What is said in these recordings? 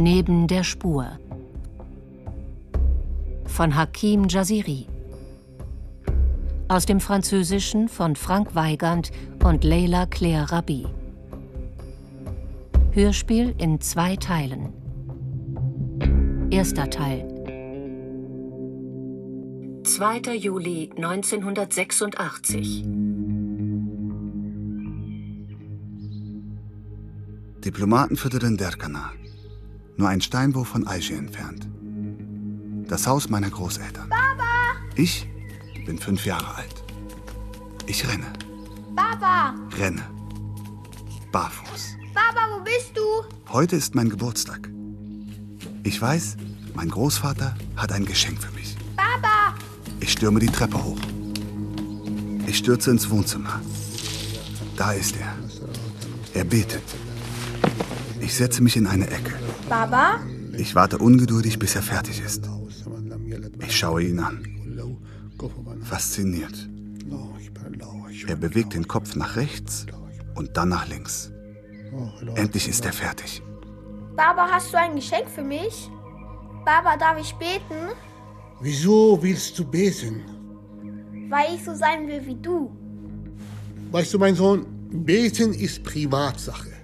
Neben der Spur von Hakim Jaziri. Aus dem Französischen von Frank Weigand und Leila Claire Rabi. Hörspiel in zwei Teilen. Erster Teil. 2. Juli 1986. Diplomatenviertel in Derkana. Nur ein Steinwurf von Aishi entfernt. Das Haus meiner Großeltern. Baba! Ich bin fünf Jahre alt. Ich renne. Baba! Renne. Barfuß. Baba, wo bist du? Heute ist mein Geburtstag. Ich weiß, mein Großvater hat ein Geschenk für mich. Baba! Ich stürme die Treppe hoch. Ich stürze ins Wohnzimmer. Da ist er. Er betet. Ich setze mich in eine Ecke. Baba? Ich warte ungeduldig, bis er fertig ist. Ich schaue ihn an. Fasziniert. Er bewegt den Kopf nach rechts und dann nach links. Endlich ist er fertig. Baba, hast du ein Geschenk für mich? Baba, darf ich beten? Wieso willst du beten? Weil ich so sein will wie du. Weißt du, mein Sohn, beten ist Privatsache.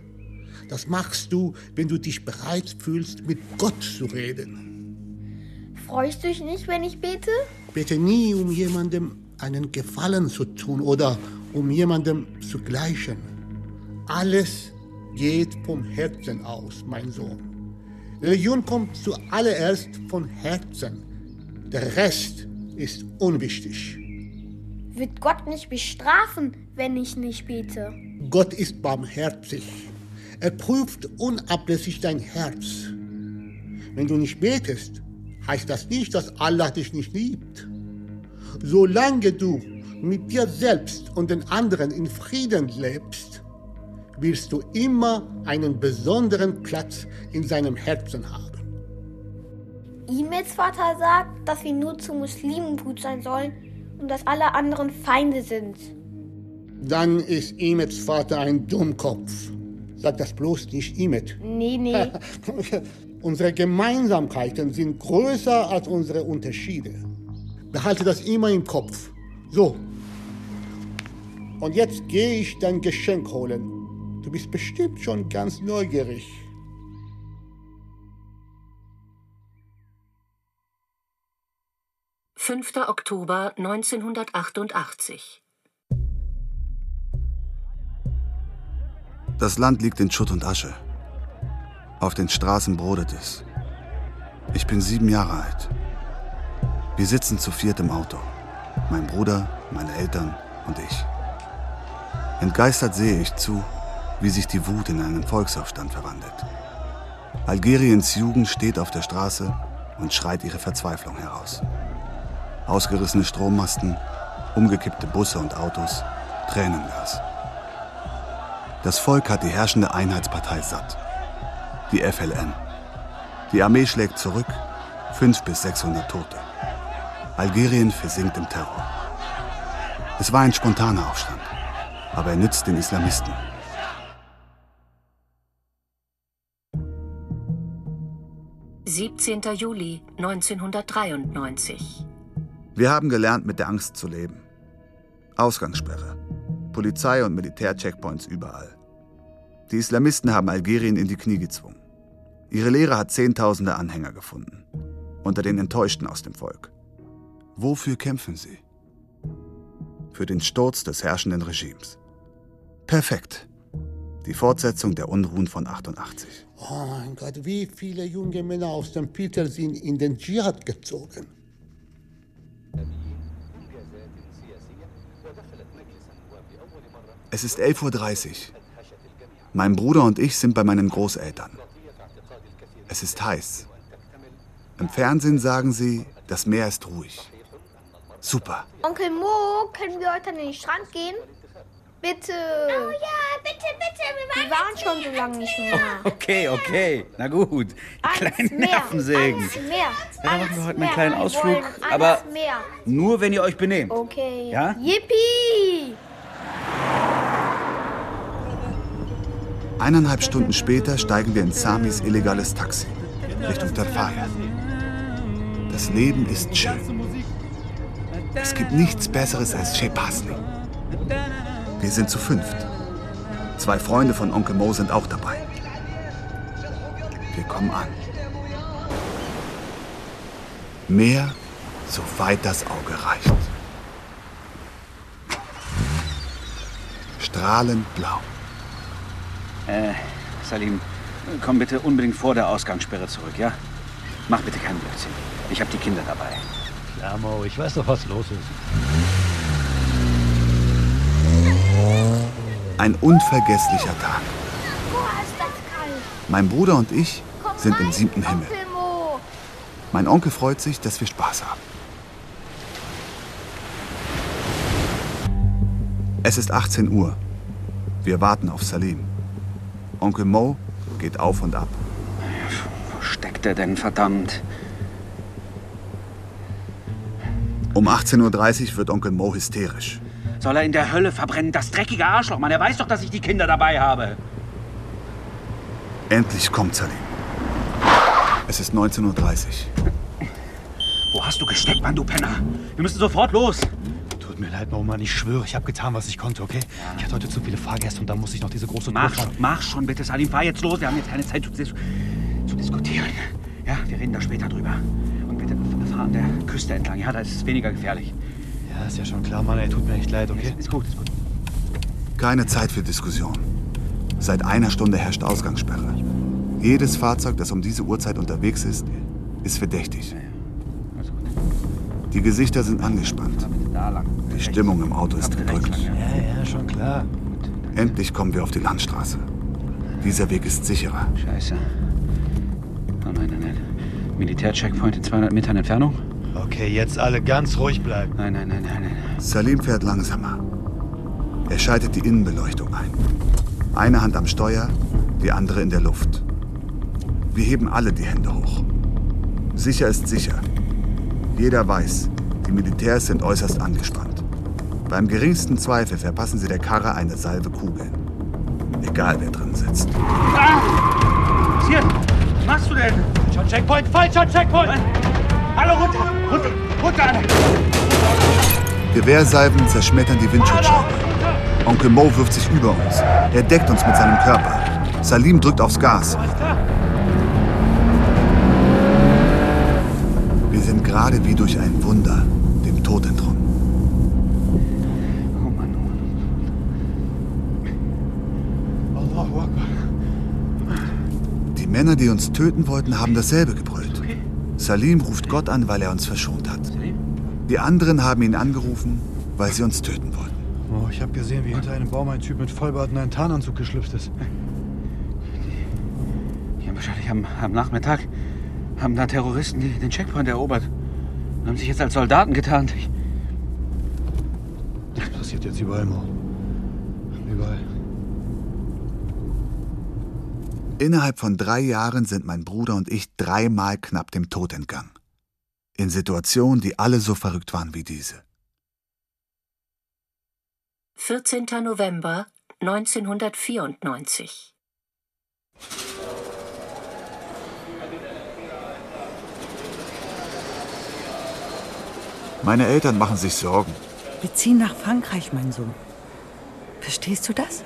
Das machst du, wenn du dich bereit fühlst, mit Gott zu reden. Freust du dich nicht, wenn ich bete? Bete nie, um jemandem einen Gefallen zu tun oder um jemandem zu gleichen. Alles geht vom Herzen aus, mein Sohn. Religion kommt zuallererst von Herzen. Der Rest ist unwichtig. Wird Gott nicht bestrafen, wenn ich nicht bete? Gott ist barmherzig. Er prüft unablässig dein Herz. Wenn du nicht betest, heißt das nicht, dass Allah dich nicht liebt. Solange du mit dir selbst und den anderen in Frieden lebst, wirst du immer einen besonderen Platz in seinem Herzen haben. Imets Vater sagt, dass wir nur zu Muslimen gut sein sollen und dass alle anderen Feinde sind. Dann ist Imets Vater ein Dummkopf. Sag das bloß nicht Imet. Nee, nee. unsere Gemeinsamkeiten sind größer als unsere Unterschiede. Behalte das immer im Kopf. So. Und jetzt gehe ich dein Geschenk holen. Du bist bestimmt schon ganz neugierig. Fünfter Oktober 1988. Das Land liegt in Schutt und Asche. Auf den Straßen brodet es. Ich bin sieben Jahre alt. Wir sitzen zu viert im Auto. Mein Bruder, meine Eltern und ich. Entgeistert sehe ich zu, wie sich die Wut in einen Volksaufstand verwandelt. Algeriens Jugend steht auf der Straße und schreit ihre Verzweiflung heraus. Ausgerissene Strommasten, umgekippte Busse und Autos, Tränengas. Das Volk hat die herrschende Einheitspartei satt. Die FLN. Die Armee schlägt zurück, 500 bis 600 Tote. Algerien versinkt im Terror. Es war ein spontaner Aufstand, aber er nützt den Islamisten. Siebzehnter Juli 1993. Wir haben gelernt, mit der Angst zu leben. Ausgangssperre. Polizei und Militärcheckpoints überall. Die Islamisten haben Algerien in die Knie gezwungen. Ihre Lehre hat Zehntausende Anhänger gefunden. Unter den Enttäuschten aus dem Volk. Wofür kämpfen sie? Für den Sturz des herrschenden Regimes. Perfekt. Die Fortsetzung der Unruhen von 88. Oh mein Gott, wie viele junge Männer aus dem Peter sind in den Dschihad gezogen. Es ist 11.30 Uhr. Mein Bruder und ich sind bei meinen Großeltern. Es ist heiß. Im Fernsehen sagen sie, das Meer ist ruhig. Super. Onkel Mo, können wir heute an den Strand gehen? Bitte. Oh ja, bitte, bitte. Wir waren schon so lange nicht mehr. Okay, okay. Na gut. Kleinen Meer. Nervensägen. Ja, dann machen wir heute einen kleinen Wir Ausflug. Aber Meer. nur, wenn ihr euch benehmt. Okay. Ja? Yippie! Eineinhalb Stunden später steigen wir in Samis illegales Taxi. Richtung Tarfaya. Das Leben ist schön. Es gibt nichts Besseres als Shepasli. Wir sind zu fünft. Zwei Freunde von Onkel Mo sind auch dabei. Wir kommen an. Meer, soweit das Auge reicht. Strahlend blau. Äh, Salim, komm bitte unbedingt vor der Ausgangssperre zurück, ja? Mach bitte keinen Blödsinn. Ich habe die Kinder dabei. Klar, Mo, ich weiß doch, was los ist. Ein unvergesslicher Tag. Mein Bruder und ich sind im siebten Himmel. Mein Onkel freut sich, dass wir Spaß haben. Es ist 18 Uhr. Wir warten auf Salim. Onkel Mo geht auf und ab. Wo steckt er denn, verdammt? Um 18.30 Uhr wird Onkel Mo hysterisch. Soll er in der Hölle verbrennen? Das dreckige Arschloch, Mann. Er weiß doch, dass ich die Kinder dabei habe. Endlich kommt Salim. Es ist 19.30 Uhr. Wo hast du gesteckt, Mann, du Penner? Wir müssen sofort los. Tut mir leid, Mo, Mann, ich schwöre, ich habe getan, was ich konnte, okay? Ich hatte heute zu viele Fahrgäste und dann muss ich noch diese große Mach Tour mach schon bitte, Salim. Fahr jetzt los. Wir haben jetzt keine Zeit zu, zu diskutieren. Ja, wir reden da später drüber. Und bitte fahr an der Küste entlang. Ja, da ist es weniger gefährlich. Ja, ist ja schon klar, Mann, ey, tut mir echt leid, okay? Ist, ist gut, ist gut. Keine Zeit für Diskussion. Seit einer Stunde herrscht Ausgangssperre. Jedes Fahrzeug, das um diese Uhrzeit unterwegs ist, ist verdächtig. Also gut. Die Gesichter sind angespannt. Die Stimmung im Auto ist gedrückt. Ja, ja, schon klar. Endlich kommen wir auf die Landstraße. Dieser Weg ist sicherer. Scheiße. Oh nein, nein, nein. Militärcheckpoint in 200 Metern Entfernung? Okay, jetzt alle ganz ruhig bleiben. Nein, nein, nein, nein, nein. Salim fährt langsamer. Er schaltet die Innenbeleuchtung ein. Eine Hand am Steuer, die andere in der Luft. Wir heben alle die Hände hoch. Sicher ist sicher. Jeder weiß, die Militärs sind äußerst angespannt. Beim geringsten Zweifel verpassen sie der Karre eine Salve Kugeln. Egal wer drin sitzt. Was hier? Was machst du denn? Schon Checkpoint, falscher Checkpoint! Hallo, runter! Runter! Runter! Gewehrsalven zerschmettern die Windschutzscheibe. Onkel Mo wirft sich über uns. Er deckt uns mit seinem Körper. Salim drückt aufs Gas. Wir sind gerade wie durch ein Wunder dem Tod entronnen. Oh Mann, oh Mann. Allahu Akbar. Die Männer, die uns töten wollten, haben dasselbe gebrüllt. Salim ruft Gott an, weil er uns verschont hat. Die anderen haben ihn angerufen, weil sie uns töten wollten. Oh, ich habe gesehen, wie hinter einem Baum ein Typ mit Vollbart in einen Tarnanzug geschlüpft ist. Ja, wahrscheinlich am, am Nachmittag haben da Terroristen den Checkpoint erobert und haben sich jetzt als Soldaten getarnt. Ich, Das passiert jetzt überall, Mo. Überall. Innerhalb von drei Jahren sind mein Bruder und ich dreimal knapp dem Tod entgangen. In Situationen, die alle so verrückt waren wie diese. 14. November 1994. Meine Eltern machen sich Sorgen. Wir ziehen nach Frankreich, mein Sohn. Verstehst du das?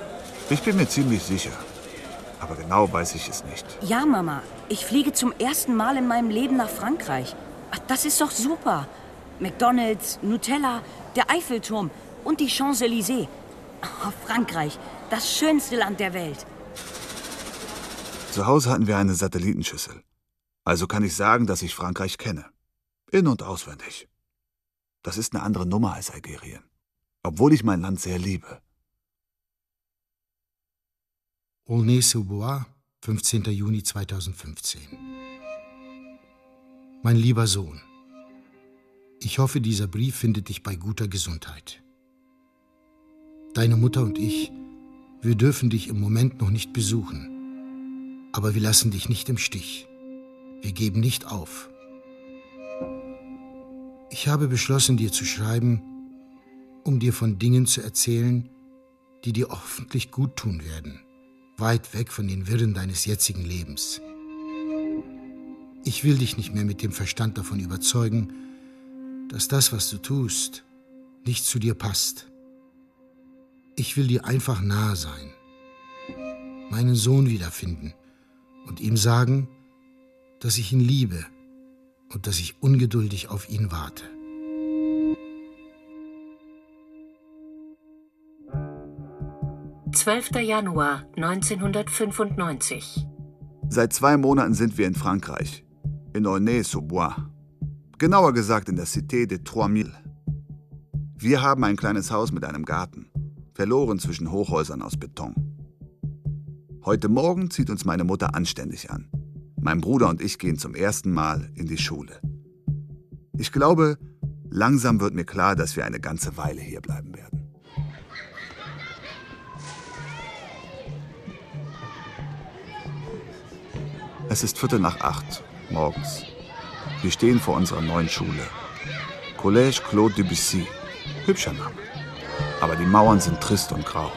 Ich bin mir ziemlich sicher. Aber genau weiß ich es nicht. Ja, Mama. Ich fliege zum ersten Mal in meinem Leben nach Frankreich. Ach, das ist doch super. McDonald's, Nutella, der Eiffelturm und die Champs-Élysées. Oh, Frankreich, das schönste Land der Welt. Zu Hause hatten wir eine Satellitenschüssel. Also kann ich sagen, dass ich Frankreich kenne. In- und auswendig. Das ist eine andere Nummer als Algerien. Obwohl ich mein Land sehr liebe. Aulnay-sous-Bois, 15. Juni 2015. Mein lieber Sohn, ich hoffe, dieser Brief findet dich bei guter Gesundheit. Deine Mutter und ich, wir dürfen dich im Moment noch nicht besuchen. Aber wir lassen dich nicht im Stich. Wir geben nicht auf. Ich habe beschlossen, dir zu schreiben, um dir von Dingen zu erzählen, die dir hoffentlich gut tun werden, weit weg von den Wirren deines jetzigen Lebens. Ich will dich nicht mehr mit dem Verstand davon überzeugen, dass das, was du tust, nicht zu dir passt. Ich will dir einfach nahe sein, meinen Sohn wiederfinden und ihm sagen, dass ich ihn liebe und dass ich ungeduldig auf ihn warte. Zwölfter Januar 1995. Seit zwei Monaten sind wir in Frankreich, in Aulnay-sous-Bois. Genauer gesagt in der Cité de Trois Mille. Wir haben ein kleines Haus mit einem Garten, verloren zwischen Hochhäusern aus Beton. Heute Morgen zieht uns meine Mutter anständig an. Mein Bruder und ich gehen zum ersten Mal in die Schule. Ich glaube, langsam wird mir klar, dass wir eine ganze Weile hier bleiben werden. Es ist Viertel nach acht morgens. Wir stehen vor unserer neuen Schule. Collège Claude Debussy. Hübscher Name. Aber die Mauern sind trist und grau.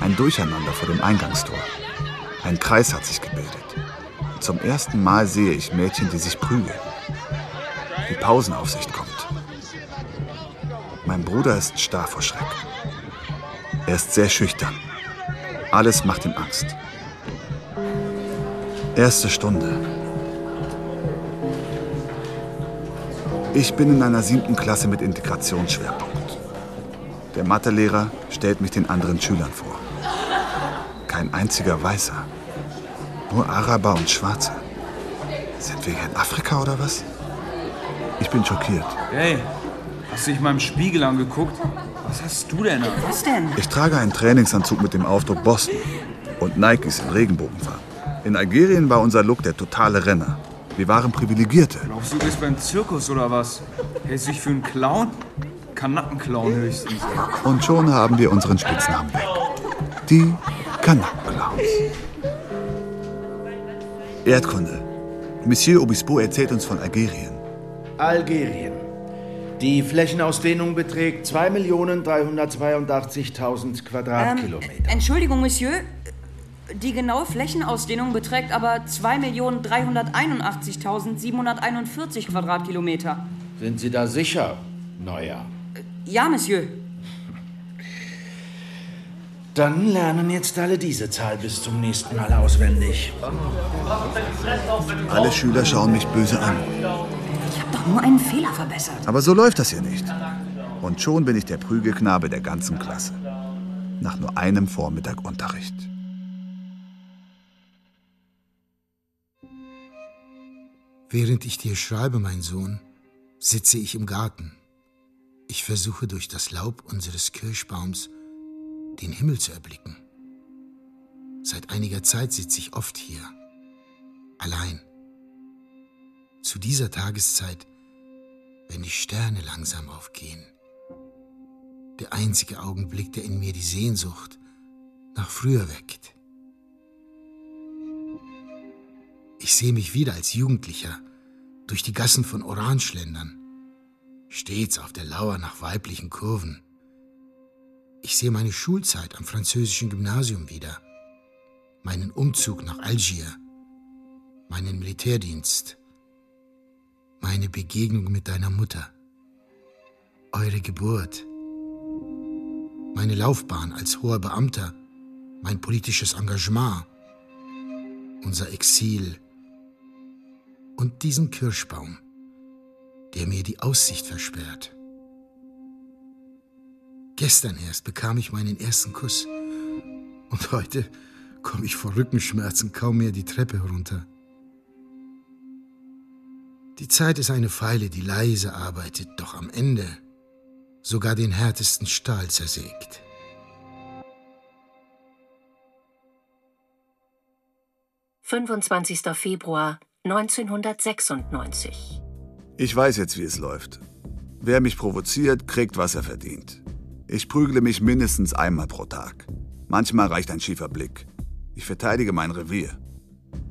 Ein Durcheinander vor dem Eingangstor. Ein Kreis hat sich gebildet. Zum ersten Mal sehe ich Mädchen, die sich prügeln. Die Pausenaufsicht kommt. Mein Bruder ist starr vor Schreck. Er ist sehr schüchtern. Alles macht ihm Angst. Erste Stunde. Ich bin in einer siebten Klasse mit Integrationsschwerpunkt. Der Mathelehrer stellt mich den anderen Schülern vor. Kein einziger Weißer. Nur Araber und Schwarze. Sind wir hier in Afrika oder was? Ich bin schockiert. Hey, hast du dich mal im Spiegel angeguckt? Was hast du denn an? Was denn? Ich trage einen Trainingsanzug mit dem Aufdruck Boston und Nikes in Regenbogenfarben. In Algerien war unser Look der totale Renner. Wir waren Privilegierte. Glaubst du, du bist beim Zirkus oder was? Hältst du dich für einen Clown? Kanackenclown höchstens. Und schon haben wir unseren Spitznamen weg. Die Kanackenclowns. Erdkunde. Monsieur Obispo erzählt uns von Algerien. Algerien. Die Flächenausdehnung beträgt 2.382.000 Quadratkilometer. Ähm, Entschuldigung, Monsieur. Die genaue Flächenausdehnung beträgt aber 2.381.741 Quadratkilometer. Sind Sie da sicher, Neuer? Ja, Monsieur. Dann lernen jetzt alle diese Zahl bis zum nächsten Mal auswendig. Alle Schüler schauen mich böse an. Ich habe doch nur einen Fehler verbessert. Aber so läuft das hier nicht. Und schon bin ich der Prügelknabe der ganzen Klasse. Nach nur einem Vormittag Unterricht. Während ich dir schreibe, mein Sohn, sitze ich im Garten. Ich versuche durch das Laub unseres Kirschbaums den Himmel zu erblicken. Seit einiger Zeit sitze ich oft hier, allein. Zu dieser Tageszeit, wenn die Sterne langsam aufgehen. Der einzige Augenblick, der in mir die Sehnsucht nach früher weckt. Ich sehe mich wieder als Jugendlicher durch die Gassen von Orange schlendern, stets auf der Lauer nach weiblichen Kurven. Ich sehe meine Schulzeit am französischen Gymnasium wieder, meinen Umzug nach Algier, meinen Militärdienst, meine Begegnung mit deiner Mutter, eure Geburt, meine Laufbahn als hoher Beamter, mein politisches Engagement, unser Exil. Und diesen Kirschbaum, der mir die Aussicht versperrt. Gestern erst bekam ich meinen ersten Kuss und heute komme ich vor Rückenschmerzen kaum mehr die Treppe herunter. Die Zeit ist eine Feile, die leise arbeitet, doch am Ende sogar den härtesten Stahl zersägt. »25. Februar 1996. Ich weiß jetzt, wie es läuft. Wer mich provoziert, kriegt, was er verdient. Ich prügle mich mindestens einmal pro Tag. Manchmal reicht ein schiefer Blick. Ich verteidige mein Revier.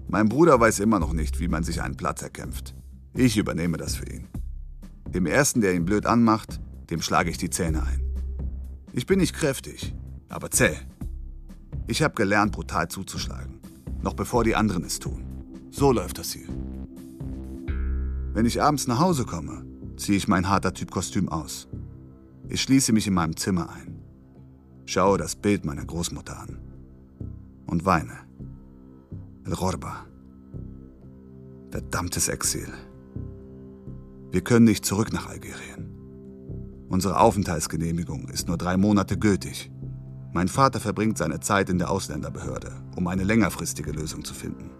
Mein Bruder weiß immer noch nicht, wie man sich einen Platz erkämpft. Ich übernehme das für ihn. Dem Ersten, der ihn blöd anmacht, dem schlage ich die Zähne ein. Ich bin nicht kräftig, aber zäh. Ich habe gelernt, brutal zuzuschlagen. Noch bevor die anderen es tun. So läuft das hier. Wenn ich abends nach Hause komme, ziehe ich mein harter Typ-Kostüm aus. Ich schließe mich in meinem Zimmer ein, schaue das Bild meiner Großmutter an und weine. El Rorba. Verdammtes Exil. Wir können nicht zurück nach Algerien. Unsere Aufenthaltsgenehmigung ist nur drei Monate gültig. Mein Vater verbringt seine Zeit in der Ausländerbehörde, um eine längerfristige Lösung zu finden.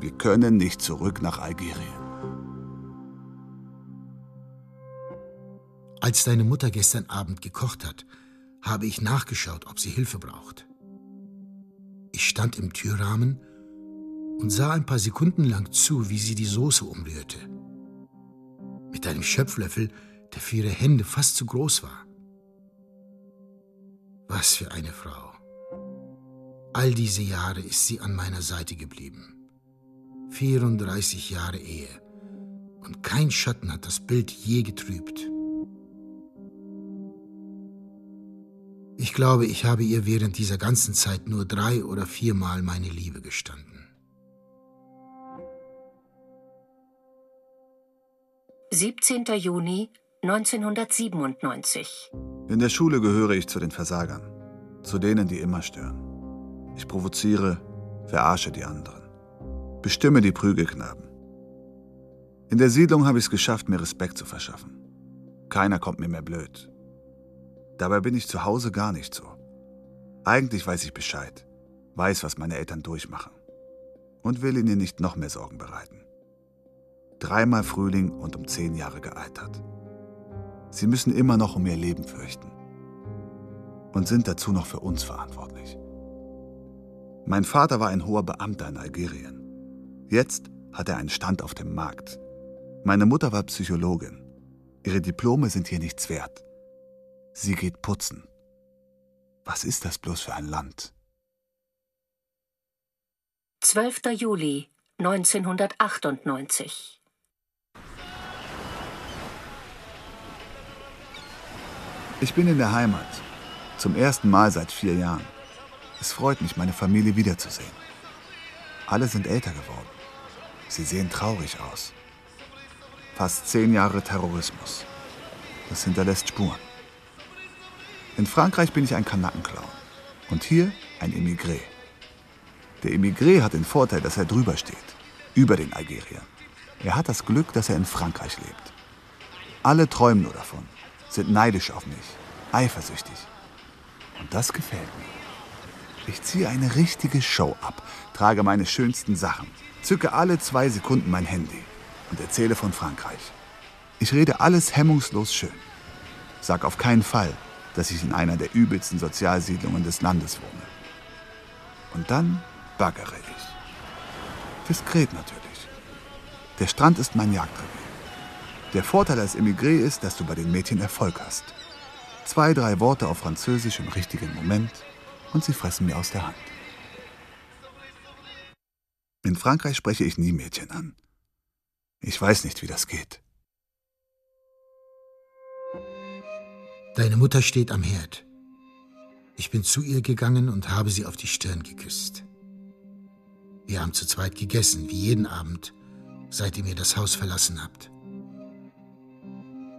Wir können nicht zurück nach Algerien. Als deine Mutter gestern Abend gekocht hat, habe ich nachgeschaut, ob sie Hilfe braucht. Ich stand im Türrahmen und sah ein paar Sekunden lang zu, wie sie die Soße umrührte. Mit einem Schöpflöffel, der für ihre Hände fast zu groß war. Was für eine Frau. All diese Jahre ist sie an meiner Seite geblieben. 34 Jahre Ehe. Und kein Schatten hat das Bild je getrübt. Ich glaube, ich habe ihr während dieser ganzen Zeit nur drei oder viermal meine Liebe gestanden. Siebzehnter Juni 1997. In der Schule gehöre ich zu den Versagern, zu denen, die immer stören. Ich provoziere, verarsche die anderen, bestimme die Prügelknaben. In der Siedlung habe ich es geschafft, mir Respekt zu verschaffen. Keiner kommt mir mehr blöd. Dabei bin ich zu Hause gar nicht so. Eigentlich weiß ich Bescheid, weiß, was meine Eltern durchmachen und will ihnen nicht noch mehr Sorgen bereiten. Dreimal Frühling und um zehn Jahre gealtert. Sie müssen immer noch um ihr Leben fürchten und sind dazu noch für uns verantwortlich. Mein Vater war ein hoher Beamter in Algerien. Jetzt hat er einen Stand auf dem Markt. Meine Mutter war Psychologin. Ihre Diplome sind hier nichts wert. Sie geht putzen. Was ist das bloß für ein Land? 12. Juli 1998. Ich bin in der Heimat. Zum ersten Mal seit vier Jahren. Es freut mich, meine Familie wiederzusehen. Alle sind älter geworden. Sie sehen traurig aus. Fast zehn Jahre Terrorismus. Das hinterlässt Spuren. In Frankreich bin ich ein Kanackenclown. Und hier ein Emigré. Der Emigré hat den Vorteil, dass er drüber steht. Über den Algeriern. Er hat das Glück, dass er in Frankreich lebt. Alle träumen nur davon, sind neidisch auf mich, eifersüchtig. Und das gefällt mir. Ich ziehe eine richtige Show ab, trage meine schönsten Sachen, zücke alle zwei Sekunden mein Handy und erzähle von Frankreich. Ich rede alles hemmungslos schön. Sag auf keinen Fall, dass ich in einer der übelsten Sozialsiedlungen des Landes wohne. Und dann baggere ich. Diskret natürlich. Der Strand ist mein Jagdrevier. Der Vorteil als Emigré ist, dass du bei den Mädchen Erfolg hast. Zwei, drei Worte auf Französisch im richtigen Moment und sie fressen mir aus der Hand. In Frankreich spreche ich nie Mädchen an. Ich weiß nicht, wie das geht. Deine Mutter steht am Herd. Ich bin zu ihr gegangen und habe sie auf die Stirn geküsst. Wir haben zu zweit gegessen, wie jeden Abend, seit ihr mir das Haus verlassen habt.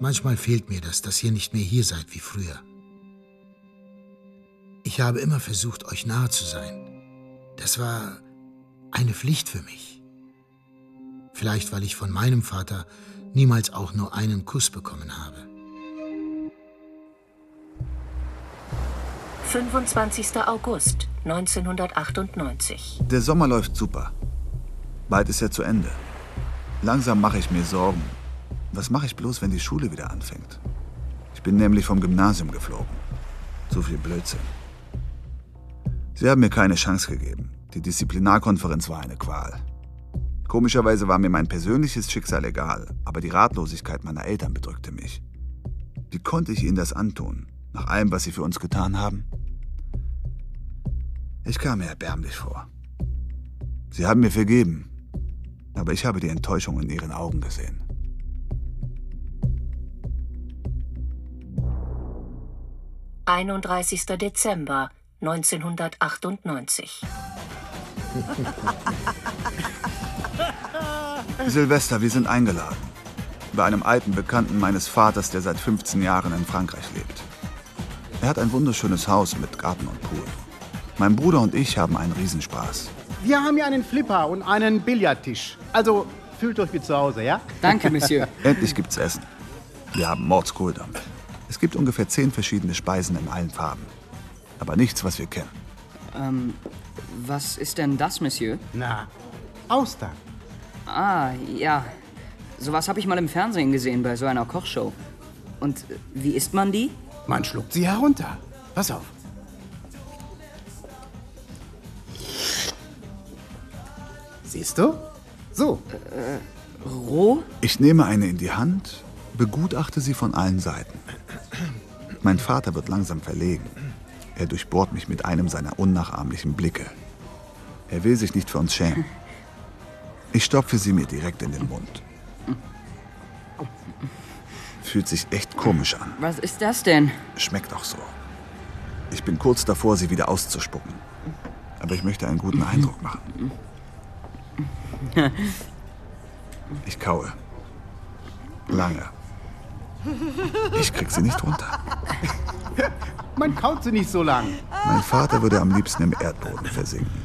Manchmal fehlt mir das, dass ihr nicht mehr hier seid wie früher. Ich habe immer versucht, euch nahe zu sein. Das war eine Pflicht für mich. Vielleicht, weil ich von meinem Vater niemals auch nur einen Kuss bekommen habe. 25. August 1998. Der Sommer läuft super. Bald ist er zu Ende. Langsam mache ich mir Sorgen. Was mache ich bloß, wenn die Schule wieder anfängt? Ich bin nämlich vom Gymnasium geflogen. So viel Blödsinn. Sie haben mir keine Chance gegeben. Die Disziplinarkonferenz war eine Qual. Komischerweise war mir mein persönliches Schicksal egal, aber die Ratlosigkeit meiner Eltern bedrückte mich. Wie konnte ich ihnen das antun, nach allem, was sie für uns getan haben? Ich kam mir erbärmlich vor. Sie haben mir vergeben, aber ich habe die Enttäuschung in ihren Augen gesehen. Einunddreißigster Dezember 1998. Silvester, wir sind eingeladen. Bei einem alten Bekannten meines Vaters, der seit 15 Jahren in Frankreich lebt. Er hat ein wunderschönes Haus mit Garten und Pool. Mein Bruder und ich haben einen Riesenspaß. Wir haben hier einen Flipper und einen Billardtisch. Also fühlt euch wie zu Hause, ja? Danke, Monsieur. Endlich gibt's Essen. Wir haben Mordskohldampf. Es gibt ungefähr zehn verschiedene Speisen in allen Farben. Aber nichts, was wir kennen. Ähm, was ist denn das, Monsieur? Na, Austern. Ah, ja. Sowas habe ich mal im Fernsehen gesehen bei so einer Kochshow. Und äh, wie isst man die? Man schluckt sie herunter. Pass auf. Siehst du? So. Äh, roh? Ich nehme eine in die Hand, begutachte sie von allen Seiten. Mein Vater wird langsam verlegen. Er durchbohrt mich mit einem seiner unnachahmlichen Blicke. Er will sich nicht für uns schämen. Ich stopfe sie mir direkt in den Mund. Fühlt sich echt komisch an. Was ist das denn? Schmeckt auch so. Ich bin kurz davor, sie wieder auszuspucken. Aber ich möchte einen guten Eindruck machen. Ich kaue. Lange. Ich krieg sie nicht runter. Man kaut sie nicht so lang. Mein Vater würde am liebsten im Erdboden versinken.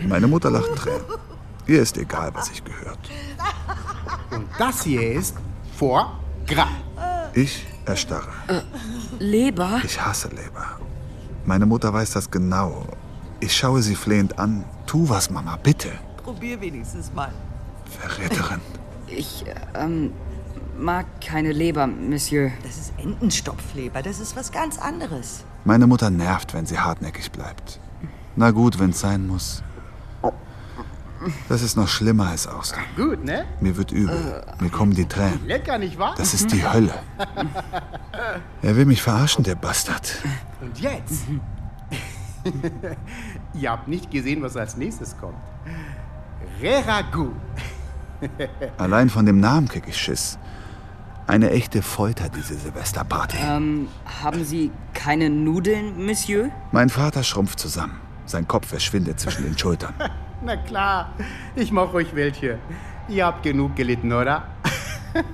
Meine Mutter lacht Tränen. Ihr ist egal, was ich gehört. Und das hier ist vor Gras. Ich erstarre. Äh, Leber? Ich hasse Leber. Meine Mutter weiß das genau. Ich schaue sie flehend an. Tu was, Mama, bitte. Probier wenigstens mal. Verräterin. Ich, ähm, mag keine Leber, Monsieur. Das ist Entenstopfleber. Das ist was ganz anderes. Meine Mutter nervt, wenn sie hartnäckig bleibt. Na gut, wenn's sein muss. Das ist noch schlimmer als Austern. Gut, ne? Mir wird übel. Mir kommen die Tränen. Lecker, nicht wahr? Das ist die Hölle. Er will mich verarschen, der Bastard. Und jetzt? Ihr habt nicht gesehen, was als nächstes kommt. Reragu. Allein von dem Namen krieg ich Schiss. Eine echte Folter, diese Silvesterparty. Ähm, haben Sie keine Nudeln, Monsieur? Mein Vater schrumpft zusammen. Sein Kopf verschwindet zwischen den Schultern. Na klar, ich mach euch welche. Ihr habt genug gelitten, oder?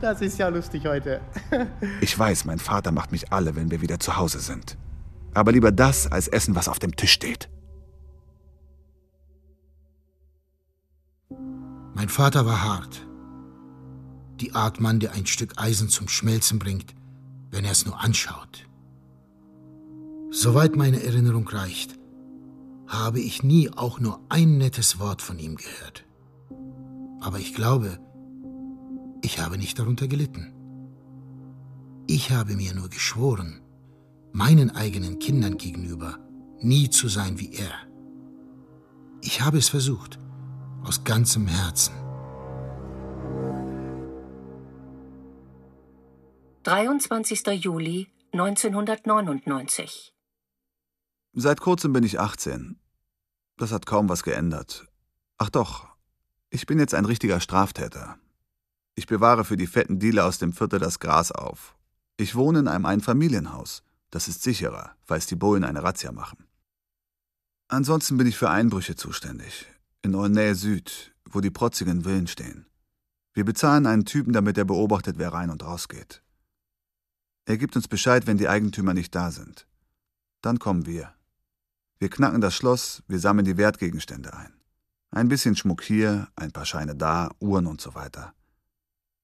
Das ist ja lustig heute. Ich weiß, mein Vater macht mich alle, wenn wir wieder zu Hause sind. Aber lieber das, als Essen, was auf dem Tisch steht. Mein Vater war hart. Die Art Mann, der ein Stück Eisen zum Schmelzen bringt, wenn er es nur anschaut. Soweit meine Erinnerung reicht, habe ich nie auch nur ein nettes Wort von ihm gehört. Aber ich glaube, ich habe nicht darunter gelitten. Ich habe mir nur geschworen, meinen eigenen Kindern gegenüber nie zu sein wie er. Ich habe es versucht, aus ganzem Herzen. 23. Juli 1999 Seit kurzem bin ich 18. Das hat kaum was geändert. Ach doch, ich bin jetzt ein richtiger Straftäter. Ich bewahre für die fetten Dealer aus dem Viertel das Gras auf. Ich wohne in einem Einfamilienhaus. Das ist sicherer, falls die Bullen eine Razzia machen. Ansonsten bin ich für Einbrüche zuständig. In Aulnay Süd, wo die protzigen Villen stehen. Wir bezahlen einen Typen, damit er beobachtet, wer rein und raus geht. Er gibt uns Bescheid, wenn die Eigentümer nicht da sind. Dann kommen wir. Wir knacken das Schloss, wir sammeln die Wertgegenstände ein. Ein bisschen Schmuck hier, ein paar Scheine da, Uhren und so weiter.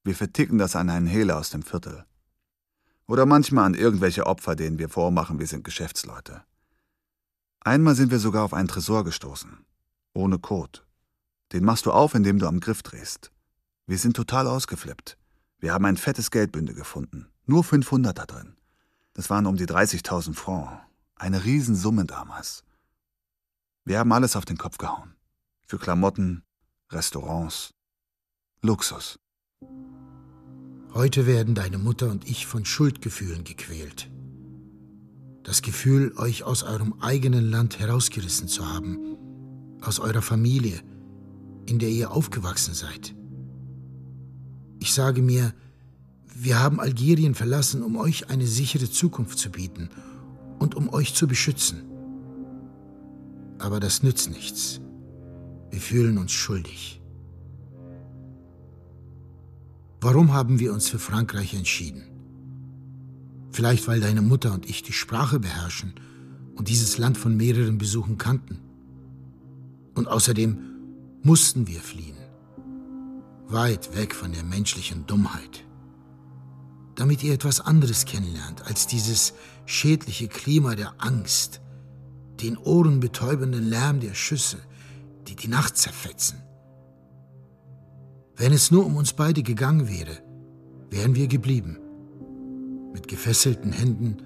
Wir verticken das an einen Hehler aus dem Viertel. Oder manchmal an irgendwelche Opfer, denen wir vormachen, wir sind Geschäftsleute. Einmal sind wir sogar auf einen Tresor gestoßen. Ohne Code. Den machst du auf, indem du am Griff drehst. Wir sind total ausgeflippt. Wir haben ein fettes Geldbünde gefunden. Nur 500 da drin. Das waren um die 30.000 Francs. Eine Riesensumme damals. Wir haben alles auf den Kopf gehauen. Für Klamotten, Restaurants, Luxus. Heute werden deine Mutter und ich von Schuldgefühlen gequält. Das Gefühl, euch aus eurem eigenen Land herausgerissen zu haben, aus eurer Familie, in der ihr aufgewachsen seid. Ich sage mir, wir haben Algerien verlassen, um euch eine sichere Zukunft zu bieten und um euch zu beschützen. Aber das nützt nichts. Wir fühlen uns schuldig. Warum haben wir uns für Frankreich entschieden? Vielleicht weil deine Mutter und ich die Sprache beherrschen und dieses Land von mehreren Besuchen kannten. Und außerdem mussten wir fliehen. Weit weg von der menschlichen Dummheit. Damit ihr etwas anderes kennenlernt als dieses schädliche Klima der Angst, den ohrenbetäubenden Lärm der Schüsse, die die Nacht zerfetzen. Wenn es nur um uns beide gegangen wäre, wären wir geblieben. Mit gefesselten Händen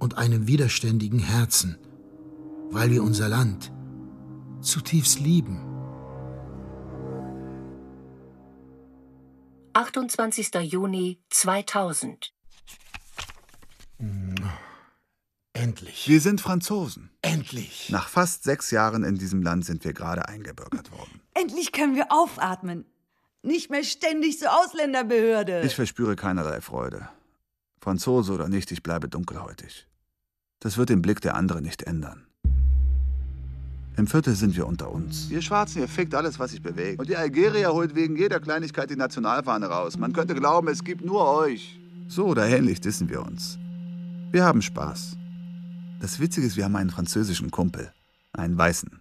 und einem widerständigen Herzen, weil wir unser Land zutiefst lieben. 28. Juni 2000 Endlich. Wir sind Franzosen. Endlich. Nach fast sechs Jahren in diesem Land sind wir gerade eingebürgert worden. Endlich können wir aufatmen. Nicht mehr ständig zur Ausländerbehörde. Ich verspüre keinerlei Freude. Franzose oder nicht, ich bleibe dunkelhäutig. Das wird den Blick der anderen nicht ändern. Im Viertel sind wir unter uns. Ihr Schwarzen, ihr fickt alles, was sich bewegt. Und die Algerier holt wegen jeder Kleinigkeit die Nationalfahne raus. Man könnte glauben, es gibt nur euch. So oder ähnlich dissen wir uns. Wir haben Spaß. Das Witzige ist, wir haben einen französischen Kumpel. Einen Weißen.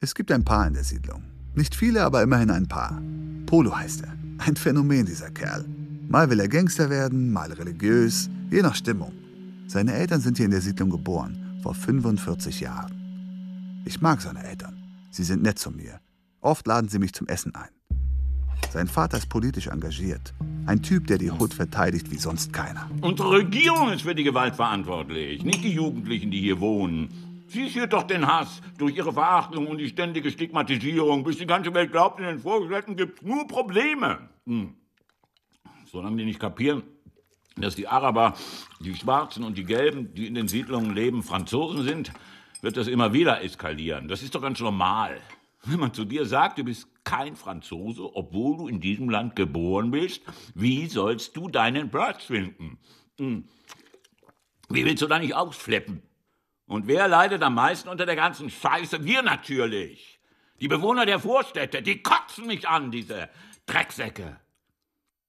Es gibt ein paar in der Siedlung. Nicht viele, aber immerhin ein paar. Polo heißt er. Ein Phänomen, dieser Kerl. Mal will er Gangster werden, mal religiös, je nach Stimmung. Seine Eltern sind hier in der Siedlung geboren, vor 45 Jahren. Ich mag seine Eltern. Sie sind nett zu mir. Oft laden sie mich zum Essen ein. Sein Vater ist politisch engagiert. Ein Typ, der die Hut verteidigt wie sonst keiner. Unsere Regierung ist für die Gewalt verantwortlich, nicht die Jugendlichen, die hier wohnen. Sie schürt doch den Hass durch ihre Verachtung und die ständige Stigmatisierung, bis die ganze Welt glaubt, in den Vorgesetzten gibt es nur Probleme. Hm. Solange die nicht kapieren, dass die Araber, die Schwarzen und die Gelben, die in den Siedlungen leben, Franzosen sind, wird das immer wieder eskalieren. Das ist doch ganz normal. Wenn man zu dir sagt, du bist kein Franzose, obwohl du in diesem Land geboren bist, wie sollst du deinen Platz finden? Hm. Wie willst du da nicht ausflippen? Und wer leidet am meisten unter der ganzen Scheiße? Wir natürlich. Die Bewohner der Vorstädte, die kotzen mich an, diese Drecksäcke.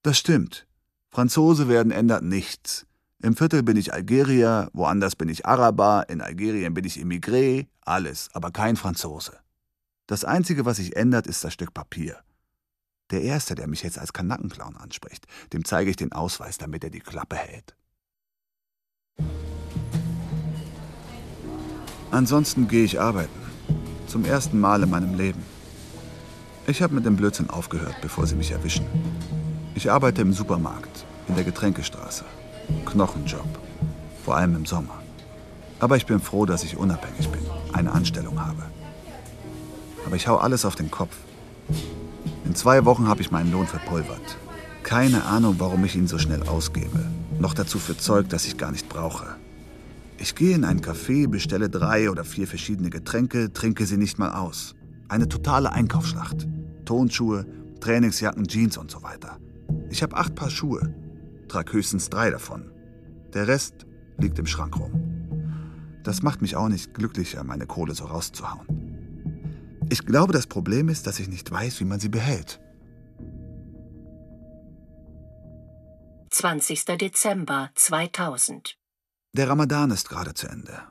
Das stimmt. Franzose werden ändert nichts. Im Viertel bin ich Algerier, woanders bin ich Araber, in Algerien bin ich Immigré, alles, aber kein Franzose. Das Einzige, was sich ändert, ist das Stück Papier. Der Erste, der mich jetzt als Kanackenclown anspricht, dem zeige ich den Ausweis, damit er die Klappe hält. Ansonsten gehe ich arbeiten. Zum ersten Mal in meinem Leben. Ich habe mit dem Blödsinn aufgehört, bevor sie mich erwischen. Ich arbeite im Supermarkt, in der Getränkestraße. Knochenjob. Vor allem im Sommer. Aber ich bin froh, dass ich unabhängig bin, eine Anstellung habe. Aber ich hau alles auf den Kopf. In zwei Wochen habe ich meinen Lohn verpulvert. Keine Ahnung, warum ich ihn so schnell ausgebe. Noch dazu für Zeug, das ich gar nicht brauche. Ich gehe in ein Café, bestelle drei oder vier verschiedene Getränke, trinke sie nicht mal aus. Eine totale Einkaufsschlacht. Tonschuhe, Trainingsjacken, Jeans und so weiter. Ich habe acht Paar Schuhe, trage höchstens drei davon. Der Rest liegt im Schrank rum. Das macht mich auch nicht glücklicher, meine Kohle so rauszuhauen. Ich glaube, das Problem ist, dass ich nicht weiß, wie man sie behält. 20. Dezember 2000 Der Ramadan ist gerade zu Ende.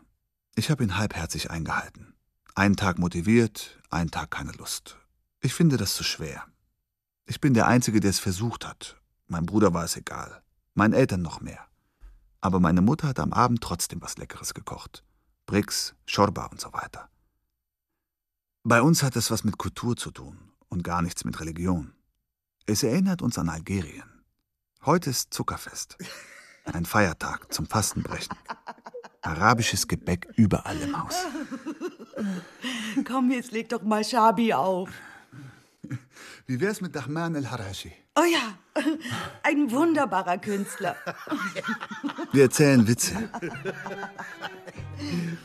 Ich habe ihn halbherzig eingehalten. Einen Tag motiviert, einen Tag keine Lust. Ich finde das zu schwer. Ich bin der Einzige, der es versucht hat. Mein Bruder war es egal. Meinen Eltern noch mehr. Aber meine Mutter hat am Abend trotzdem was Leckeres gekocht. Brix, Schorba und so weiter. Bei uns hat es was mit Kultur zu tun und gar nichts mit Religion. Es erinnert uns an Algerien. Heute ist Zuckerfest. Ein Feiertag zum Fastenbrechen. Arabisches Gebäck überall im Haus. Komm, jetzt leg doch mal Shabi auf. Wie wär's mit Dahman el-Harashi? Oh ja, ein wunderbarer Künstler. Wir erzählen Witze.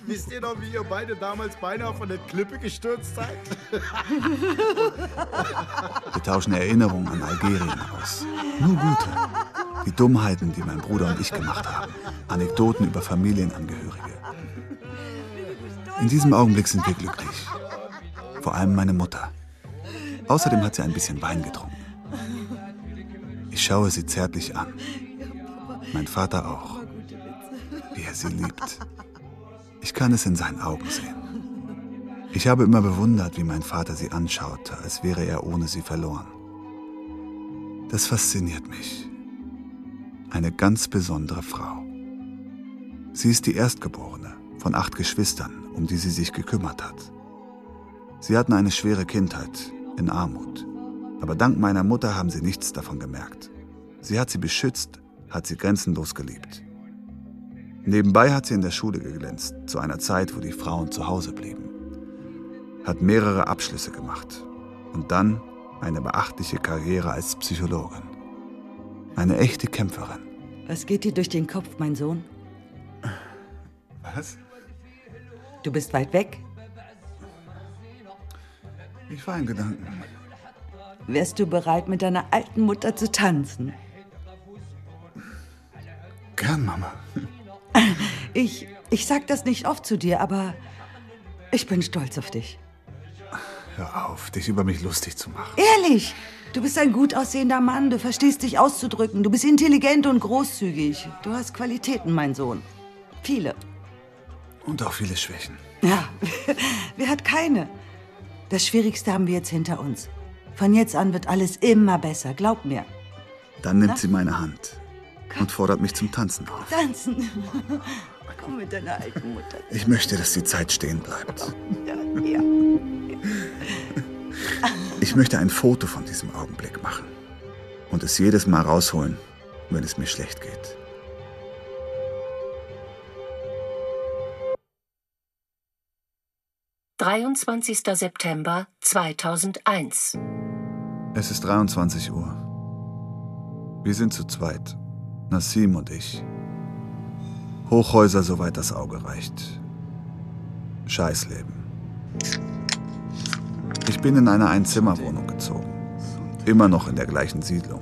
Wisst ihr noch, wie ihr beide damals beinahe von der Klippe gestürzt seid? Wir tauschen Erinnerungen an Algerien aus. Nur gute. Die Dummheiten, die mein Bruder und ich gemacht haben. Anekdoten über Familienangehörige. In diesem Augenblick sind wir glücklich. Vor allem meine Mutter. Außerdem hat sie ein bisschen Wein getrunken. Ich schaue sie zärtlich an. Mein Vater auch. Wie er sie liebt. Ich kann es in seinen Augen sehen. Ich habe immer bewundert, wie mein Vater sie anschaute, als wäre er ohne sie verloren. Das fasziniert mich. Eine ganz besondere Frau. Sie ist die Erstgeborene von acht Geschwistern, um die sie sich gekümmert hat. Sie hatten eine schwere Kindheit in Armut. Aber dank meiner Mutter haben sie nichts davon gemerkt. Sie hat sie beschützt, hat sie grenzenlos geliebt. Nebenbei hat sie in der Schule geglänzt, zu einer Zeit, wo die Frauen zu Hause blieben. Hat mehrere Abschlüsse gemacht und dann eine beachtliche Karriere als Psychologin. Eine echte Kämpferin. Was geht dir durch den Kopf, mein Sohn? Was? Du bist weit weg. Ich war in Gedanken. Wärst du bereit, mit deiner alten Mutter zu tanzen? Gern, Mama. Ich, ich sag das nicht oft zu dir, aber ich bin stolz auf dich. Hör auf, dich über mich lustig zu machen. Ehrlich, du bist ein gut aussehender Mann, du verstehst dich auszudrücken, du bist intelligent und großzügig. Du hast Qualitäten, mein Sohn. Viele. Und auch viele Schwächen. Ja, wer hat keine? Das Schwierigste haben wir jetzt hinter uns. Von jetzt an wird alles immer besser, glaub mir. Dann nimmt Na? sie meine Hand und fordert mich zum Tanzen auf. Tanzen. Komm mit deiner alten Mutter. Ich möchte, dass die Zeit stehen bleibt. Ja, ja. Ich möchte ein Foto von diesem Augenblick machen und es jedes Mal rausholen, wenn es mir schlecht geht. »23. September 2001. Es ist 23 Uhr. Wir sind zu zweit. Nassim und ich. Hochhäuser, soweit das Auge reicht. Scheißleben. Ich bin in eine Einzimmerwohnung gezogen. Immer noch in der gleichen Siedlung.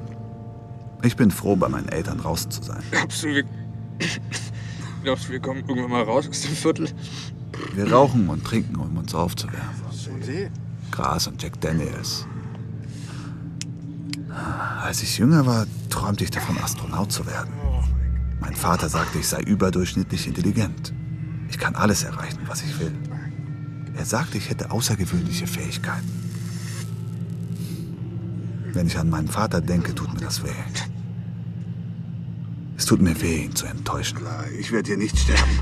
Ich bin froh, bei meinen Eltern raus zu sein. Glaubst du, wir, glaubst du, wir kommen irgendwann mal raus aus dem Viertel? Wir rauchen und trinken, um uns aufzuwärmen. Gras und Jack Daniels. Als ich jünger war, träumte ich davon, Astronaut zu werden. Mein Vater sagte, ich sei überdurchschnittlich intelligent. Ich kann alles erreichen, was ich will. Er sagte, ich hätte außergewöhnliche Fähigkeiten. Wenn ich an meinen Vater denke, tut mir das weh. Es tut mir weh, ihn zu enttäuschen. Ich werde hier nicht sterben.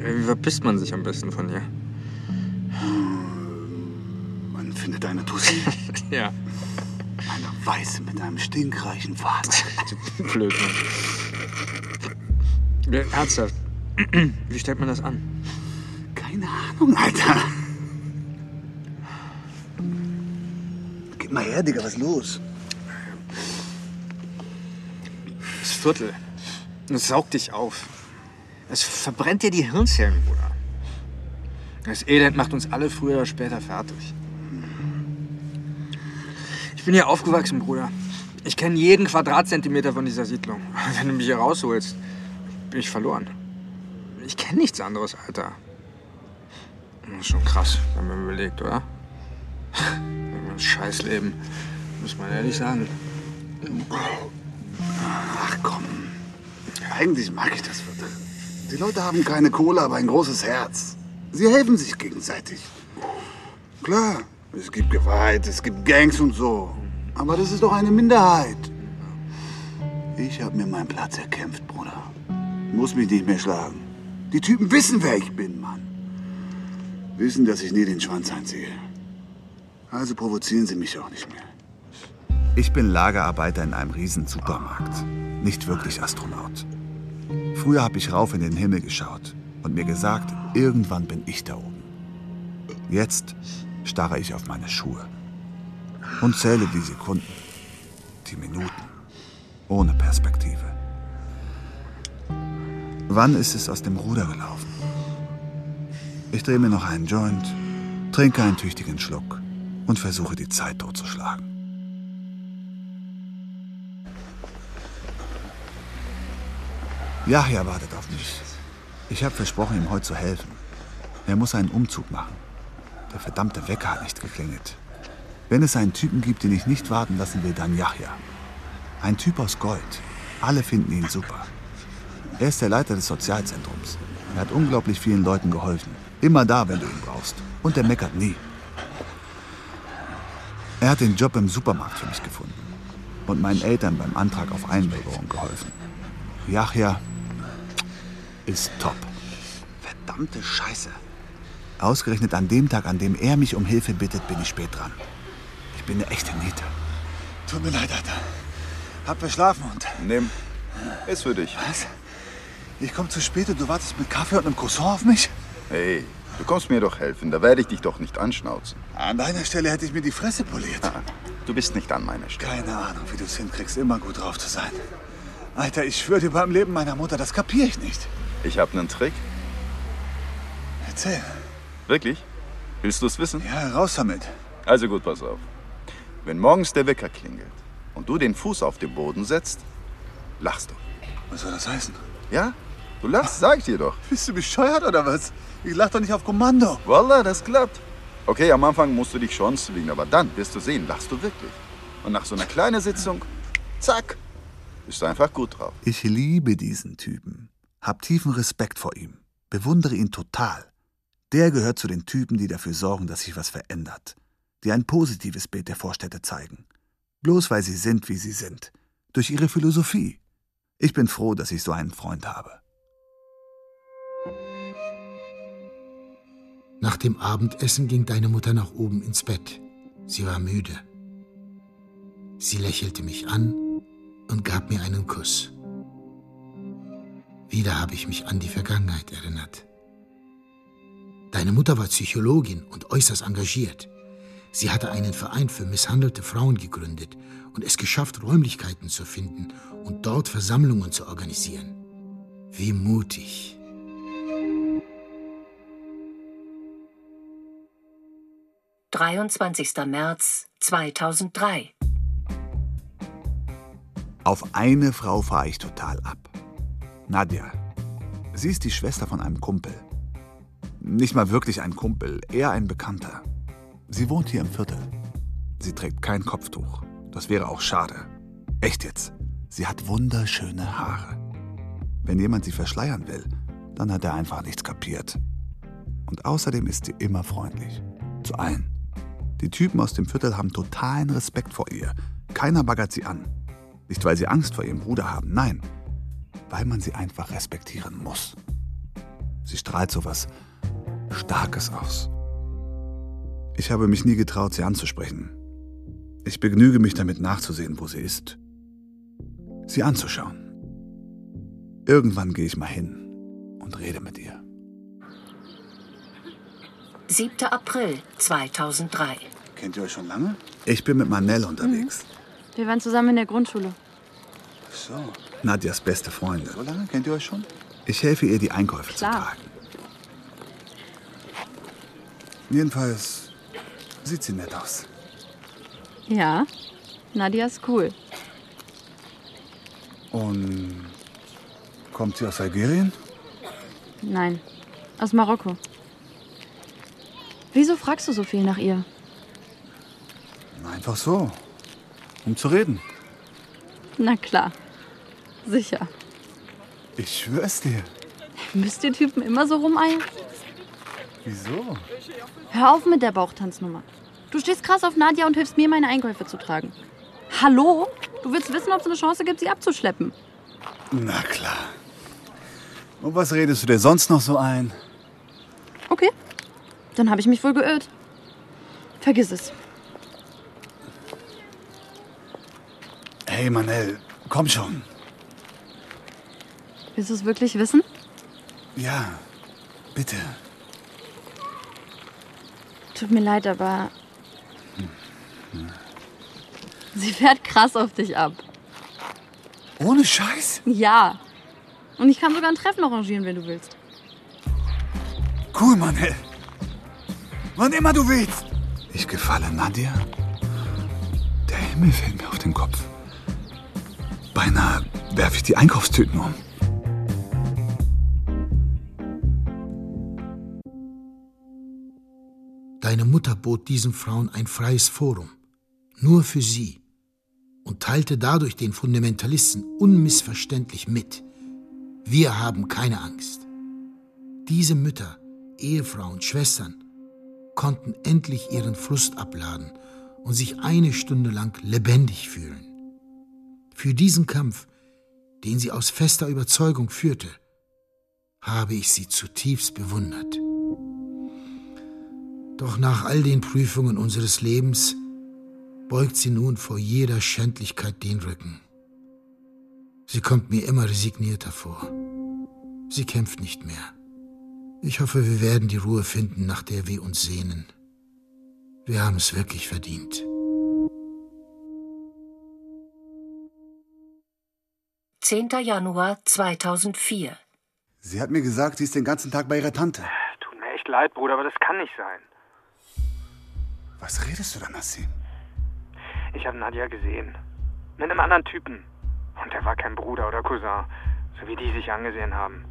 Wie verpisst man sich am besten von hier? Findet eine Tussi. ja. Eine Weiße mit einem stinkreichen Bart. Blöd, Mann. Ja, Ernsthaft. Wie stellt man das an? Keine Ahnung, Alter. Gib mal her, Digga, was ist los? Das Viertel. Das saugt dich auf. Es verbrennt dir die Hirnzellen, Bruder. Das Elend macht uns alle früher oder später fertig. Ich bin hier aufgewachsen, Bruder. Ich kenne jeden Quadratzentimeter von dieser Siedlung. Wenn du mich hier rausholst, bin ich verloren. Ich kenne nichts anderes, Alter. Das ist schon krass, wenn man überlegt, oder? Ein Scheißleben, muss man ehrlich sagen. Ach komm. Eigentlich mag ich das Viertel. Die Leute haben keine Kohle, aber ein großes Herz. Sie helfen sich gegenseitig. Klar, es gibt Gewalt, es gibt Gangs und so. Aber das ist doch eine Minderheit. Ich habe mir meinen Platz erkämpft, Bruder. Muss mich nicht mehr schlagen. Die Typen wissen, wer ich bin, Mann. Wissen, dass ich nie den Schwanz einziehe. Also provozieren sie mich auch nicht mehr. Ich bin Lagerarbeiter in einem riesen Supermarkt. Nicht wirklich Astronaut. Früher habe ich rauf in den Himmel geschaut und mir gesagt, irgendwann bin ich da oben. Jetzt starre ich auf meine Schuhe und zähle die Sekunden, die Minuten, ohne Perspektive. Wann ist es aus dem Ruder gelaufen? Ich drehe mir noch einen Joint, trinke einen tüchtigen Schluck und versuche die Zeit totzuschlagen. Yahya wartet auf mich. Ich habe versprochen, ihm heute zu helfen. Er muss einen Umzug machen. Der verdammte Wecker hat nicht geklingelt. Wenn es einen Typen gibt, den ich nicht warten lassen will, dann Yahya. Ein Typ aus Gold. Alle finden ihn super. Er ist der Leiter des Sozialzentrums. Er hat unglaublich vielen Leuten geholfen. Immer da, wenn du ihn brauchst. Und er meckert nie. Er hat den Job im Supermarkt für mich gefunden. Und meinen Eltern beim Antrag auf Einbürgerung geholfen. Yahya ist top. Verdammte Scheiße. Ausgerechnet an dem Tag, an dem er mich um Hilfe bittet, bin ich spät dran. Ich bin eine echte Niete. Tut mir leid, Alter. Hab verschlafen und. Nimm. Ist für dich. Was? Ich komme zu spät und du wartest mit Kaffee und einem Croissant auf mich? Hey, du kommst mir doch helfen. Da werde ich dich doch nicht anschnauzen. An deiner Stelle hätte ich mir die Fresse poliert. Ah, du bist nicht an meiner Stelle. Keine Ahnung, wie du es hinkriegst, immer gut drauf zu sein. Alter, ich schwöre dir beim Leben meiner Mutter, das kapiere ich nicht. Ich habe einen Trick. Erzähl. Wirklich? Willst du es wissen? Ja, raus damit. Also gut, pass auf. Wenn morgens der Wecker klingelt und du den Fuß auf den Boden setzt, lachst du. Was soll das heißen? Ja? Du lachst, sag ich dir doch. Bist du bescheuert oder was? Ich lach doch nicht auf Kommando. Wallah, das klappt. Okay, am Anfang musst du dich schon zwingen, aber dann wirst du sehen, lachst du wirklich. Und nach so einer kleinen Sitzung, zack, bist du einfach gut drauf. Ich liebe diesen Typen. Hab tiefen Respekt vor ihm. Bewundere ihn total. Der gehört zu den Typen, die dafür sorgen, dass sich was verändert. Die ein positives Bild der Vorstädte zeigen. Bloß weil sie sind, wie sie sind. Durch ihre Philosophie. Ich bin froh, dass ich so einen Freund habe. Nach dem Abendessen ging deine Mutter nach oben ins Bett. Sie war müde. Sie lächelte mich an und gab mir einen Kuss. Wieder habe ich mich an die Vergangenheit erinnert. Deine Mutter war Psychologin und äußerst engagiert. Sie hatte einen Verein für misshandelte Frauen gegründet und es geschafft, Räumlichkeiten zu finden und dort Versammlungen zu organisieren. Wie mutig. »23. März 2003. Auf eine Frau fahre ich total ab. Nadja. Sie ist die Schwester von einem Kumpel. Nicht mal wirklich ein Kumpel, eher ein Bekannter. Sie wohnt hier im Viertel. Sie trägt kein Kopftuch. Das wäre auch schade. Echt jetzt. Sie hat wunderschöne Haare. Wenn jemand sie verschleiern will, dann hat er einfach nichts kapiert. Und außerdem ist sie immer freundlich. Zu allen. Die Typen aus dem Viertel haben totalen Respekt vor ihr. Keiner baggert sie an. Nicht, weil sie Angst vor ihrem Bruder haben, nein, weil man sie einfach respektieren muss. Sie strahlt so was Starkes aus. Ich habe mich nie getraut, sie anzusprechen. Ich begnüge mich damit nachzusehen, wo sie ist. Sie anzuschauen. Irgendwann gehe ich mal hin und rede mit ihr. 7. April 2003. Kennt ihr euch schon lange? Ich bin mit Manel unterwegs. Wir waren zusammen in der Grundschule. So. Nadjas beste Freundin. So lange kennt ihr euch schon? Ich helfe ihr, die Einkäufe Klar. zu tragen. Jedenfalls sieht sie nett aus. Ja, Nadia ist cool. Und kommt sie aus Algerien? Nein, aus Marokko. Wieso fragst du so viel nach ihr? Einfach so. Um zu reden. Na klar, sicher. Ich schwör's dir. Müsst ihr Typen immer so rumeiern? Wieso? Hör auf mit der Bauchtanznummer. Du stehst krass auf Nadja und hilfst mir, meine Einkäufe zu tragen. Hallo? Du willst wissen, ob es eine Chance gibt, sie abzuschleppen. Na klar. Und was redest du dir sonst noch so ein? Okay, dann habe ich mich wohl geirrt. Vergiss es. Hey Manel, komm schon. Willst du es wirklich wissen? Ja, bitte. Tut mir leid, aber. Sie fährt krass auf dich ab. Ohne Scheiß? Ja. Und ich kann sogar ein Treffen arrangieren, wenn du willst. Cool, Manel. Wann immer du willst. Ich gefalle Nadja. Der Himmel fällt mir auf den Kopf. Beinahe werfe ich die Einkaufstüten um. Deine Mutter bot diesen Frauen ein freies Forum, Nur für sie. Und teilte dadurch den Fundamentalisten unmissverständlich mit. Wir haben keine Angst. Diese Mütter, Ehefrauen, Schwestern konnten endlich ihren Frust abladen und sich eine Stunde lang lebendig fühlen. Für diesen Kampf, den sie aus fester Überzeugung führte, habe ich sie zutiefst bewundert. Doch nach all den Prüfungen unseres Lebens beugt sie nun vor jeder Schändlichkeit den Rücken. Sie kommt mir immer resignierter vor. Sie kämpft nicht mehr. Ich hoffe, wir werden die Ruhe finden, nach der wir uns sehnen. Wir haben es wirklich verdient. Zehnter Januar 2004. Sie hat mir gesagt, sie ist den ganzen Tag bei ihrer Tante. Tut mir echt leid, Bruder, aber das kann nicht sein. Was redest du da, Nassim? Ich habe Nadja gesehen. Mit einem anderen Typen. Und er war kein Bruder oder Cousin, so wie die sich angesehen haben.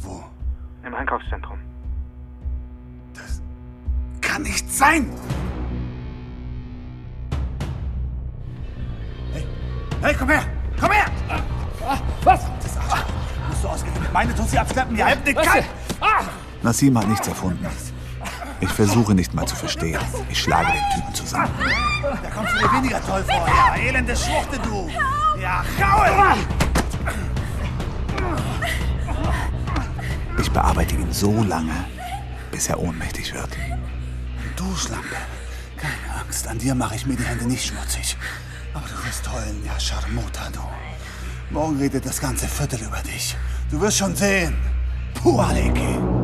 Wo? Im Einkaufszentrum. Kann nicht sein! Hey, komm her! Komm her! Was? Das Arsch. Musst du ausgerechnet meine Tussi abschleppen? Die halten den kalt! Nassim hat nichts erfunden. Ich versuche nicht mal zu verstehen. Ich schlage den Typen zusammen. Da kommst du dir weniger toll vor, ja. Elende Schwuchte, du! Ja, Gaul! Ich bearbeite ihn so lange, bis er ohnmächtig wird. Du Schlampe. Keine Angst, an dir mache ich mir die Hände nicht schmutzig. Aber du wirst heulen, ja, Charmota, du. Morgen redet das ganze Viertel über dich. Du wirst schon sehen. Puh, Aleki.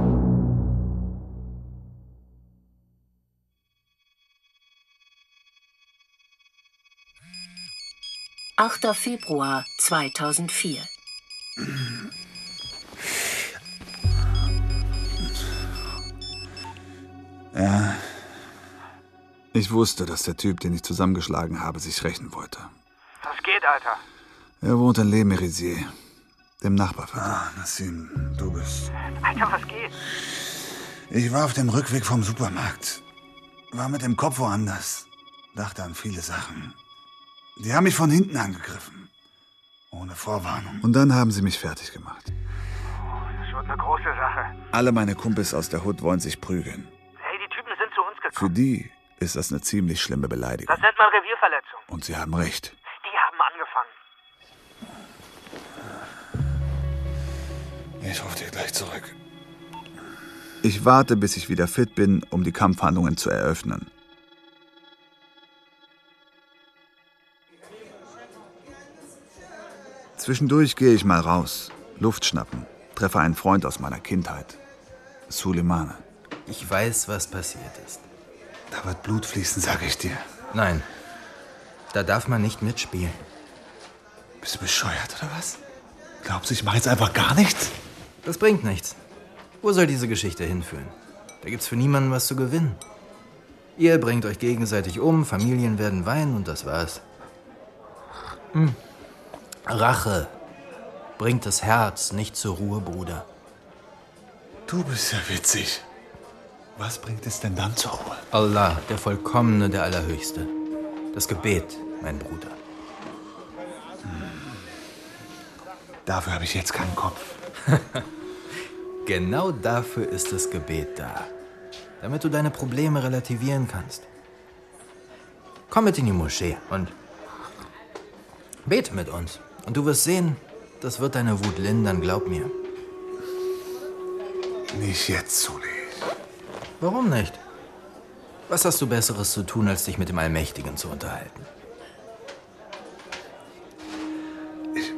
8. Februar 2004. Ja. Ich wusste, dass der Typ, den ich zusammengeschlagen habe, sich rächen wollte. Was geht, Alter? Er wohnt in Les Merisiers, dem Nachbarviertel. Ah, Nassim, du bist. Alter, was geht? Ich war auf dem Rückweg vom Supermarkt. War mit dem Kopf woanders. Dachte an viele Sachen. Die haben mich von hinten angegriffen. Ohne Vorwarnung. Und dann haben sie mich fertig gemacht. Das wird eine große Sache. Alle meine Kumpels aus der Hood wollen sich prügeln. Hey, die Typen sind zu uns gekommen. Für die ist das eine ziemlich schlimme Beleidigung. Das nennt man Revierverletzung. Und sie haben recht. Die haben angefangen. Ich rufe dir gleich zurück. Ich warte, bis ich wieder fit bin, um die Kampfhandlungen zu eröffnen. Zwischendurch gehe ich mal raus, Luft schnappen, treffe einen Freund aus meiner Kindheit, Suleimane. Ich weiß, was passiert ist. Da wird Blut fließen, sage ich dir. Nein, da darf man nicht mitspielen. Bist du bescheuert oder was? Glaubst du, ich mache jetzt einfach gar nichts? Das bringt nichts. Wo soll diese Geschichte hinführen? Da gibt's für niemanden was zu gewinnen. Ihr bringt euch gegenseitig um, Familien werden weinen und das war's. Hm. Rache bringt das Herz nicht zur Ruhe, Bruder. Du bist ja witzig. Was bringt es denn dann zur Ruhe? Allah, der Vollkommene, der Allerhöchste. Das Gebet, mein Bruder. Dafür habe ich jetzt keinen Kopf. genau dafür ist das Gebet da. Damit du deine Probleme relativieren kannst. Komm mit in die Moschee und bete mit uns. Und du wirst sehen, das wird deine Wut lindern, glaub mir. Nicht jetzt, Suli. Warum nicht? Was hast du Besseres zu tun, als dich mit dem Allmächtigen zu unterhalten? Ich,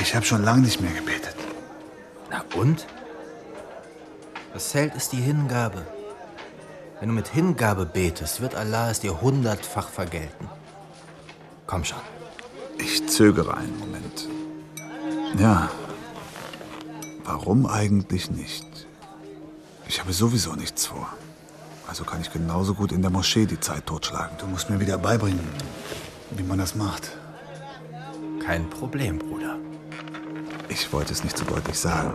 ich habe schon lange nicht mehr gebetet. Na und? Was zählt, ist die Hingabe. Wenn du mit Hingabe betest, wird Allah es dir hundertfach vergelten. Komm schon. Ich zögere einen Moment. Ja. Warum eigentlich nicht? Ich habe sowieso nichts vor. Also kann ich genauso gut in der Moschee die Zeit totschlagen. Du musst mir wieder beibringen, wie man das macht. Kein Problem, Bruder. Ich wollte es nicht so deutlich sagen.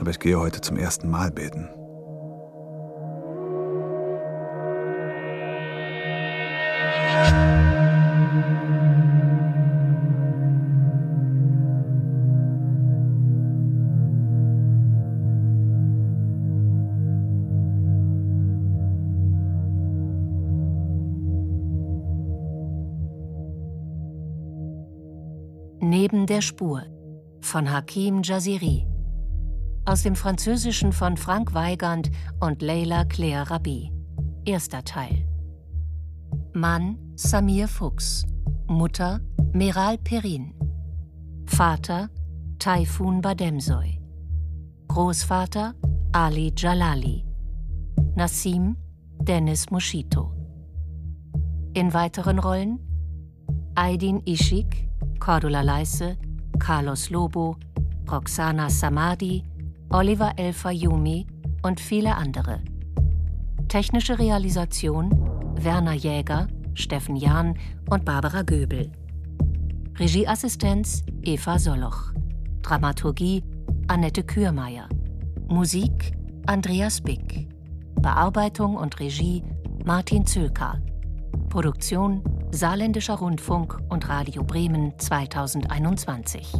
Aber ich gehe heute zum ersten Mal beten. Der Spur von Hakim Jaziri. Aus dem Französischen von Frank Weigand und Leila Claire Rabi. Erster Teil. Mann Samir Fuchs. Mutter Meral Perin. Vater Taifun Bademsoy. Großvater Ali Jalali. Nassim Dennis Moschito. In weiteren Rollen Aydin Ishik, Cordula Leisse, Carlos Lobo, Roxana Samadi, Oliver El Fayumi und viele andere. Technische Realisation Werner Jäger, Steffen Jahn und Barbara Göbel. Regieassistenz Eva Soloch. Dramaturgie Annette Kürmeier. Musik Andreas Bick. Bearbeitung und Regie Martin Zülker. Produktion Saarländischer Rundfunk und Radio Bremen 2021.